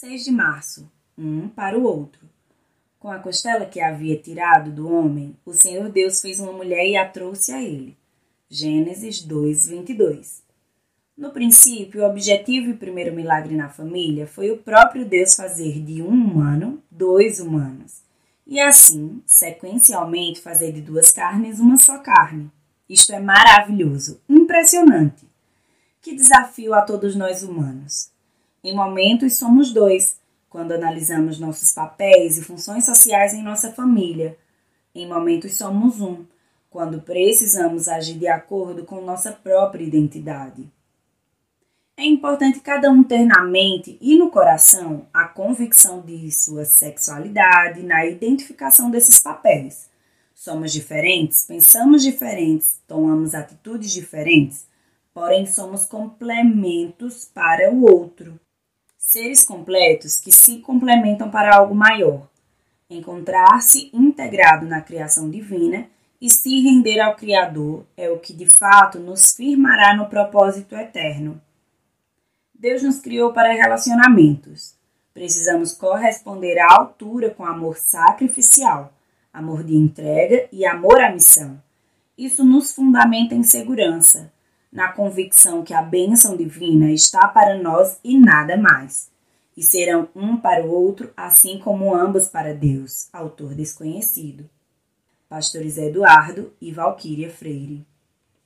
6 de março, um para o outro. Com a costela que havia tirado do homem, o Senhor Deus fez uma mulher e a trouxe a ele. Gênesis 2, 22. No princípio, o objetivo e primeiro milagre na família foi o próprio Deus fazer de um humano dois humanos, e assim, sequencialmente, fazer de duas carnes uma só carne. Isto é maravilhoso, impressionante. Que desafio a todos nós humanos. Em momentos somos dois, quando analisamos nossos papéis e funções sociais em nossa família. Em momentos somos um, quando precisamos agir de acordo com nossa própria identidade. É importante cada um ter na mente e no coração a convicção de sua sexualidade, na identificação desses papéis. Somos diferentes, pensamos diferentes, tomamos atitudes diferentes, porém somos complementos para o outro. Seres completos que se complementam para algo maior. Encontrar-se integrado na criação divina e se render ao Criador é o que de fato nos firmará no propósito eterno. Deus nos criou para relacionamentos. Precisamos corresponder à altura com amor sacrificial, amor de entrega e amor à missão. Isso nos fundamenta em segurança, na convicção que a bênção divina está para nós e nada mais, e serão um para o outro, assim como ambos para Deus. Autor desconhecido. Pastores Eduardo e Valquíria Freire.